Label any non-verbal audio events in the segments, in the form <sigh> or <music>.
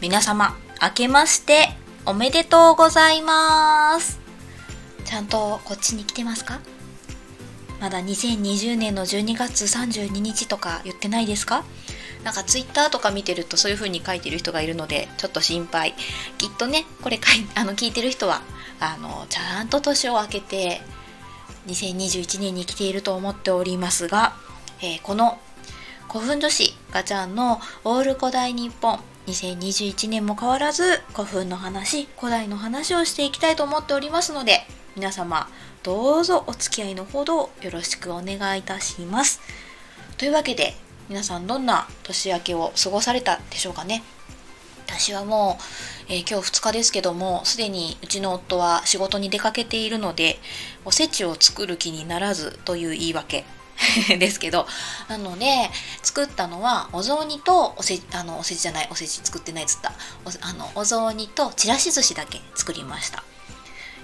皆様明けましておめでとうございます。ちゃんとこっちに来てますか？まだ2020年の12月32日とか言ってないですか？なんかツイッターとか見てるとそういう風に書いてる人がいるのでちょっと心配。きっとねこれかいあの聞いてる人はあのちゃんと年を明けて2021年に来ていると思っておりますが、えー、この古墳女子ガチャンのオール古代日本2021年も変わらず古墳の話古代の話をしていきたいと思っておりますので皆様どうぞお付き合いのほどよろしくお願いいたします。というわけで皆さんどんな年明けを過ごされたでしょうかね。私はもう、えー、今日2日ですけどもすでにうちの夫は仕事に出かけているのでおせちを作る気にならずという言い訳。<laughs> ですけどなので作ったのはお雑煮とおせあのおせちじゃないおせち作ってないっつった。おあのお雑煮とちらし寿司だけ作りました。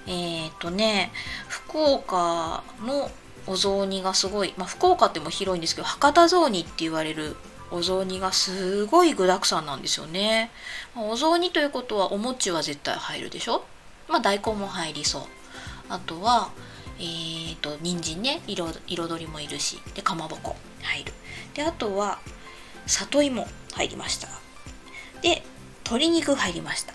えっ、ー、とね福岡のお雑煮がすごい、まあ、福岡っても広いんですけど博多雑煮って言われるお雑煮がすごい具沢山なんですよね、まあ、お雑煮ということはお餅は絶対入るでしょ？まあ大根も入りそう。あとはえーと、人参ね彩りもいるしでかまぼこ入る。であとは里芋入りました。で鶏肉入りました。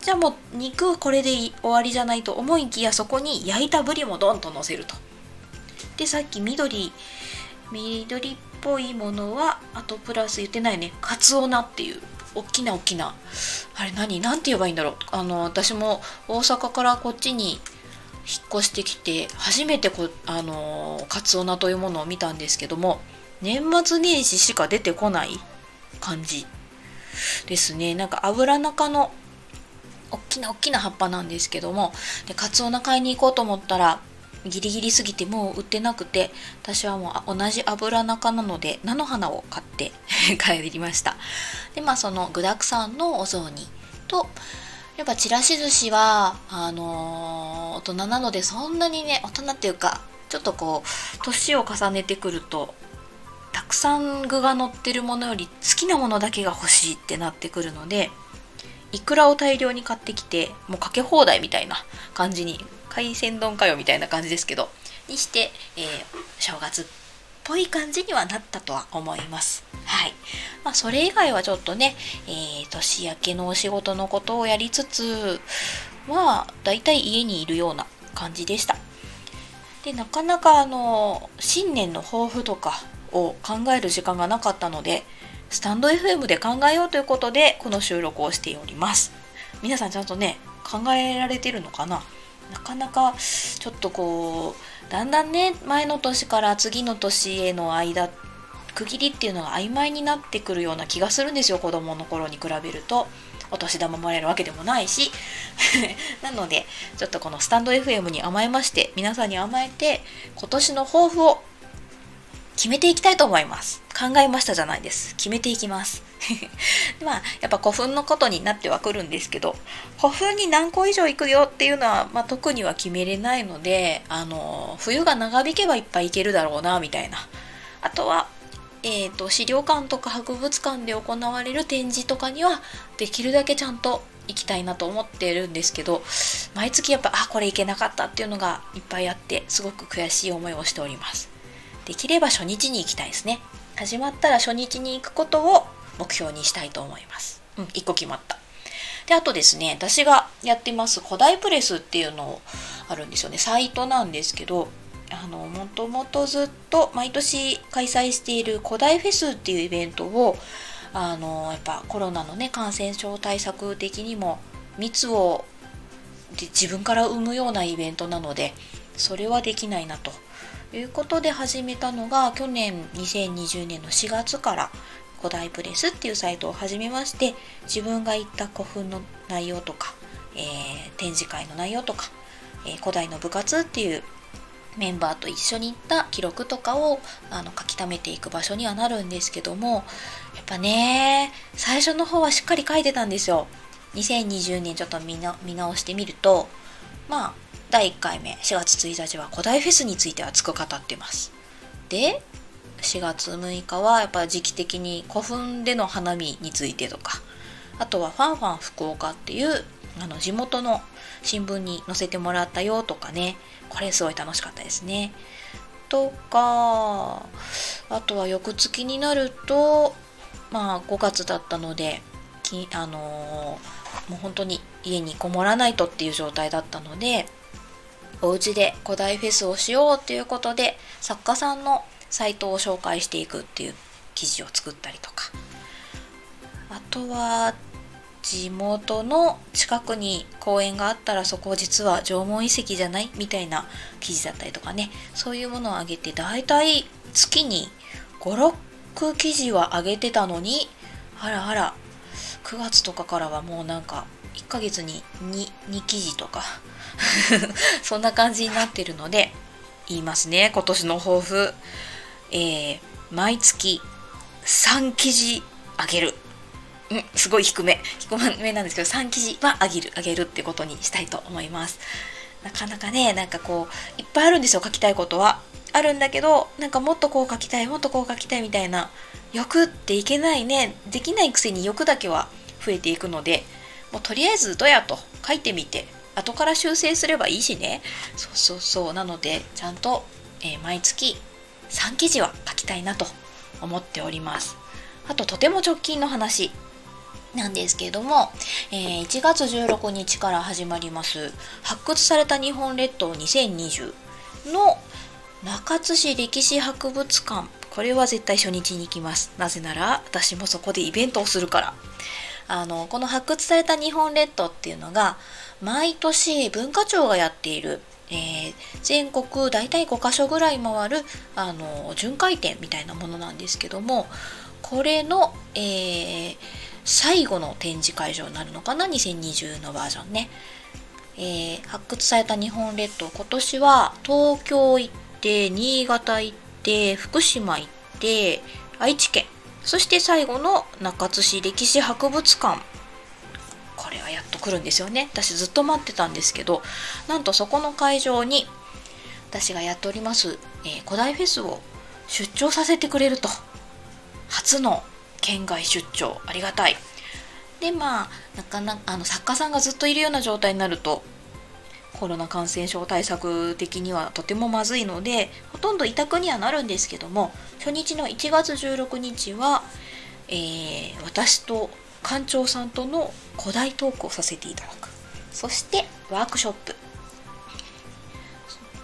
じゃあもう肉これで終わりじゃないと思いきやそこに焼いたぶりもドンとのせると。でさっき緑緑っぽいものはあとプラス言ってないねかつお菜っていう大きな大きなあれ何？何て言えばいいんだろう。あの私も大阪からこっちに引っ越してきて初めてこあのカツオナというものを見たんですけども年末年始しか出てこない感じですね。なんか油中の大きな大きな葉っぱなんですけどもでカツオナ買いに行こうと思ったらギリギリすぎてもう売ってなくて私はもう同じ油中なので菜の花を買って <laughs> 帰りました。でまあその具だくさんのお雑煮とやっぱちらし寿司はあのー、大人なのでそんなにね大人っていうかちょっとこう年を重ねてくるとたくさん具が乗ってるものより好きなものだけが欲しいってなってくるのでいくらを大量に買ってきてもうかけ放題みたいな感じに海鮮丼かよみたいな感じですけどにして、えー、正月っぽい感じにはなったとは思います。はい。まあ、それ以外はちょっとね、えー、年明けのお仕事のことをやりつつは、だいたい家にいるような感じでした。で、なかなかあの、新年の抱負とかを考える時間がなかったので、スタンド FM で考えようということで、この収録をしております。皆さんちゃんとね、考えられてるのかな？なかなかちょっとこうだんだんね前の年から次の年への間区切りっていうのが曖昧になってくるような気がするんですよ子供の頃に比べると。お年玉もらえるわけでもないし。<laughs> なのでちょっとこのスタンド FM に甘えまして皆さんに甘えて今年の抱負を決めていきたいと思います。考えましたじゃないです。決めていきます。<laughs> まあやっぱ古墳のことになってはくるんですけど古墳に何個以上行くよっていうのは、まあ、特には決めれないのであの冬が長引けばいっぱい行けるだろうなみたいな。あとはえーと、資料館とか博物館で行われる展示とかにはできるだけちゃんと行きたいなと思ってるんですけど毎月やっぱあこれ行けなかったっていうのがいっぱいあってすごく悔しい思いをしております。できれば初日に行きたいですね。始まったら初日に行くことを目標にしたいと思います。うん1個決まった。であとですね私がやってます古代プレスっていうのをあるんですよね。サイトなんですけどあのもともとずっと毎年開催している古代フェスっていうイベントをあのやっぱコロナのね感染症対策的にも密を自分から生むようなイベントなのでそれはできないなということで始めたのが去年2020年の4月から古代プレスっていうサイトを始めまして自分が行った古墳の内容とか、えー、展示会の内容とか、えー、古代の部活っていうメンバーと一緒に行った記録とかをあの書き溜めていく場所にはなるんですけどもやっぱね最初の方はしっかり書いてたんですよ。2020年ちょっと見直してみるとまあ第1回目4月1日は古代フェスについて熱く語ってます。で4月6日はやっぱ時期的に古墳での花見についてとかあとはファンファン福岡っていうあの地元の新聞に載せてもらったよとかねこれすごい楽しかったですね。とかあとは翌月になるとまあ5月だったのできあのー、もう本当に家にこもらないとっていう状態だったのでお家で古代フェスをしようっていうことで作家さんのサイトを紹介していくっていう記事を作ったりとかあとは地元の近くに公園があったらそこ実は縄文遺跡じゃないみたいな記事だったりとかね。そういうものをあげてだいたい月に56記事は上げてたのにあらあら9月とかからはもうなんか1ヶ月に 2, 2記事とか <laughs> そんな感じになってるので言いますね。今年の抱負、えー、毎月3記事あげる。うん、すごい低め。低めなんですけど3記事はあげる。あげるってことにしたいと思います。なかなかねなんかこういっぱいあるんですよ書きたいことは。あるんだけどなんかもっとこう書きたいもっとこう書きたいみたいな欲っていけないねできないくせに欲だけは増えていくのでもうとりあえずどやと書いてみて後から修正すればいいしね。そうそうそう。なのでちゃんと、えー、毎月3記事は書きたいなと思っております。あととても直近の話。なんですけれども、えー、1月16日から始まります発掘された日本列島2020の中津市歴史博物館。これは絶対初日に行きます。なぜなら私もそこでイベントをするから。あのこの発掘された日本列島っていうのが毎年文化庁がやっている、えー、全国大体5カ所ぐらい回るあの巡回展みたいなものなんですけどもこれの、えー、最後の展示会場になるのかな？2020のバージョンね、えー、発掘された日本列島今年は東京行って新潟行って福島行って愛知県。そして最後の中津市歴史博物館。これはやっと来るんですよね。私ずっと待ってたんですけどなんとそこの会場に私がやっております、えー、古代フェスを出張させてくれると。初の県外出張ありがたい。でまあなかなかあの作家さんがずっといるような状態になるとコロナ感染症対策的にはとてもまずいのでほとんど委託にはなるんですけども初日の1月16日は、えー、私と館長さんとの古代トークをさせていただく。そしてワークショップ。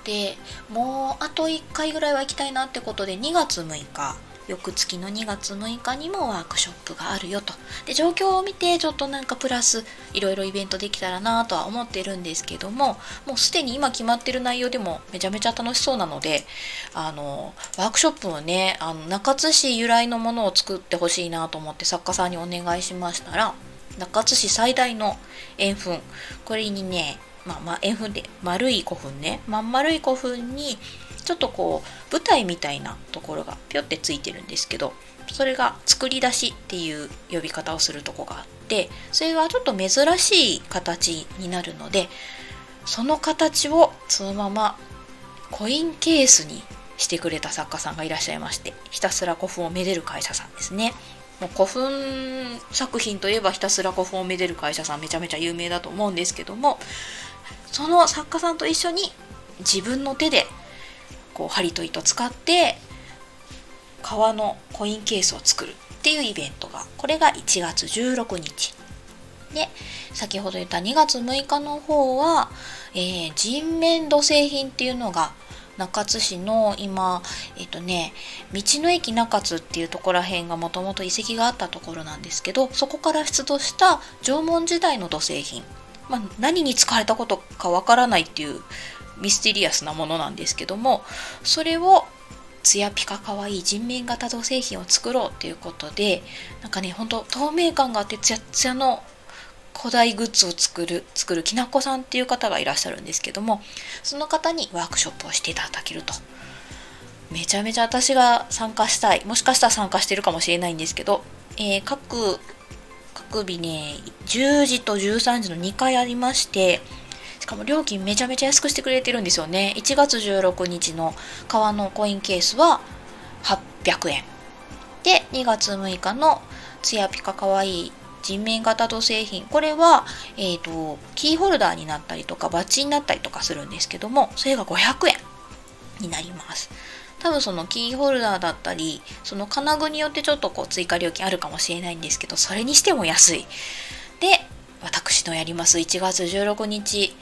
でもうあと1回ぐらいは行きたいなってことで2月6日翌月の2月6日にもワークショップがあるよと。で状況を見てちょっとなんかプラスいろいろイベントできたらなとは思ってるんですけどももうすでに今決まってる内容でもめちゃめちゃ楽しそうなのであのワークショップはねあの中津市由来のものを作ってほしいなと思って作家さんにお願いしましたら中津市最大の円墳。これにねまあまあ円墳で丸い古墳ね。まん丸い古墳にちょっとこう舞台みたいなところがぴょってついてるんですけどそれが作り出しっていう呼び方をするとこがあってそれがちょっと珍しい形になるのでその形をそのままコインケースにしてくれた作家さんがいらっしゃいましてひたすら古墳をめでる会社さんですね。もう古墳作品といえばひたすら古墳をめでる会社さんめちゃめちゃ有名だと思うんですけどもその作家さんと一緒に自分の手でこう針と糸使って革のコインケースを作るっていうイベントがこれが1月16日。で先ほど言った2月6日の方は、えー、人面土製品っていうのが中津市の今えっ、ー、とね道の駅中津っていうところら辺がもともと遺跡があったところなんですけどそこから出土した縄文時代の土製品、まあ、何に使われたことかわからないっていうミステリアスなものなんですけどもそれをツヤピカかわいい人面型土製品を作ろうっていうことでなんかねほんと透明感があってツヤツヤの古代グッズを作る作るきなこさんっていう方がいらっしゃるんですけどもその方にワークショップをしていただけると。めちゃめちゃ私が参加したいもしかしたら参加してるかもしれないんですけど、えー、各各日ね10時と13時の2回ありましてしかも料金めちゃめちゃ安くしてくれてるんですよね。1月16日の革のコインケースは800円。で2月6日のツヤピカかわいい人面型土製品。これは、えーと、キーホルダーになったりとかバッジになったりとかするんですけどもそれが500円になります。多分そのキーホルダーだったりその金具によってちょっとこう追加料金あるかもしれないんですけどそれにしても安い。私のやります1月16日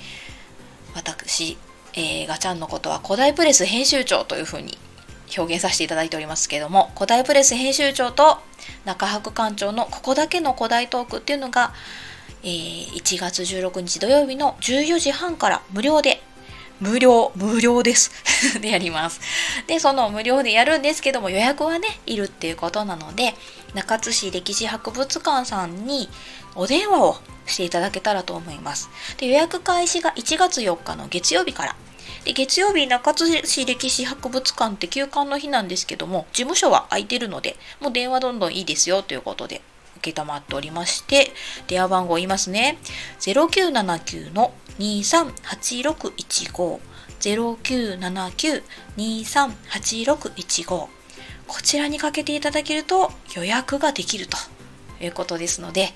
私、えー、ガチャンのことは古代プレス編集長というふうに表現させていただいておりますけれども古代プレス編集長と中博館長のここだけの古代トークっていうのが、えー、1月16日土曜日の14時半から無料で無料、無料です <laughs> でやります。で、その無料でやるんですけども予約はね、いるっていうことなので、中津市歴史博物館さんにお電話をしていただけたらと思います。で、予約開始が1月4日の月曜日から。で、月曜日中津市歴史博物館って休館の日なんですけども、事務所は空いてるので、もう電話どんどんいいですよということで、承っておりまして、電話番号言いますね。0979-238615こちらにかけていただけると予約ができるということですので、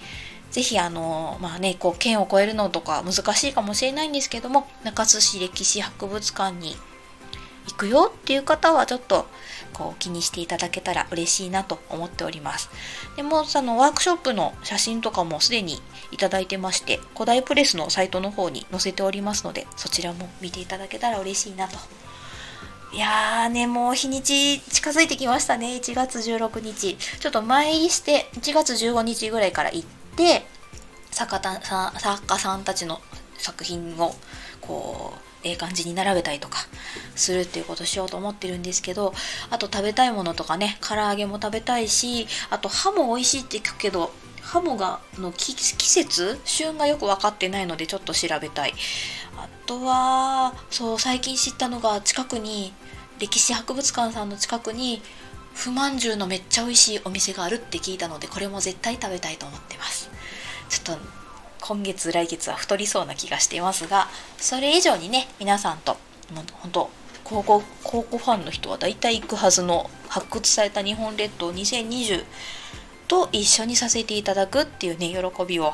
ぜひあの、まあね、こう、県を越えるのとか難しいかもしれないんですけども、中津市歴史博物館に行くよっていう方はちょっとこう気にしていただけたら嬉しいなと思っております。でもそのワークショップの写真とかもすでにいただいてまして、古代プレスのサイトの方に載せておりますので、そちらも見ていただけたら嬉しいなと。いやーね、もう日にち近づいてきましたね。1月16日。ちょっと前入りして1月15日ぐらいから行って、作家さん作家さんたちの作品をこうええ感じに並べたりとかするっていうことしようと思ってるんですけどあと食べたいものとかね唐揚げも食べたいしあとハモ美味しいって聞くけどハモがの季節旬がよく分かってないのでちょっと調べたい。あとはそう最近知ったのが近くに歴史博物館さんの近くに不満じゅうのめっちゃ美味しいお店があるって聞いたのでこれも絶対食べたいと思ってます。ちょっと今月来月は太りそうな気がしていますがそれ以上にね皆さんと本当高校高校ファンの人は大体行くはずの発掘された日本列島2020と一緒にさせていただくっていうね喜びを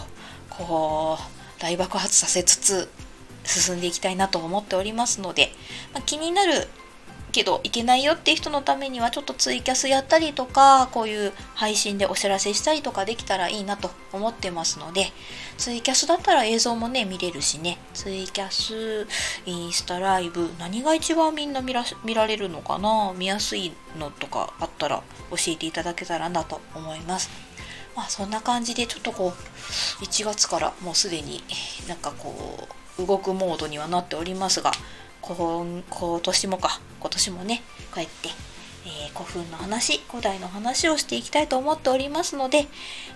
こう大爆発させつつ進んでいきたいなと思っておりますので、まあ、気になるけどいけないよっていう人のためにはちょっとツイキャスやったりとかこういう配信でお知らせしたりとかできたらいいなと思ってますのでツイキャスだったら映像もね見れるしね。ツイキャスインスタライブ何が一番みんな見ら見られるのかな？見やすいのとかあったら教えていただけたらなと思います。まあそんな感じでちょっとこう1月からもうすでになんかこう動くモードにはなっておりますが今今年もか。今年もねこうやって、えー、古墳の話古代の話をしていきたいと思っておりますので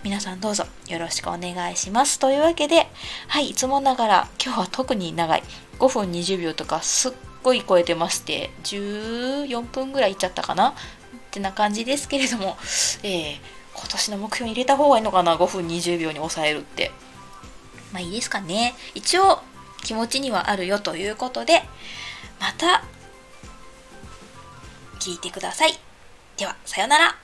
皆さんどうぞよろしくお願いします。というわけではいいつもながら今日は特に長い。5分20秒とかすっごい超えてまして14分ぐらいいっちゃったかな？ってな感じですけれども、えー、今年の目標に入れた方がいいのかな？5分20秒に抑えるって。まあいいですかね。一応気持ちにはあるよということでまた聞いてください。では、さようなら。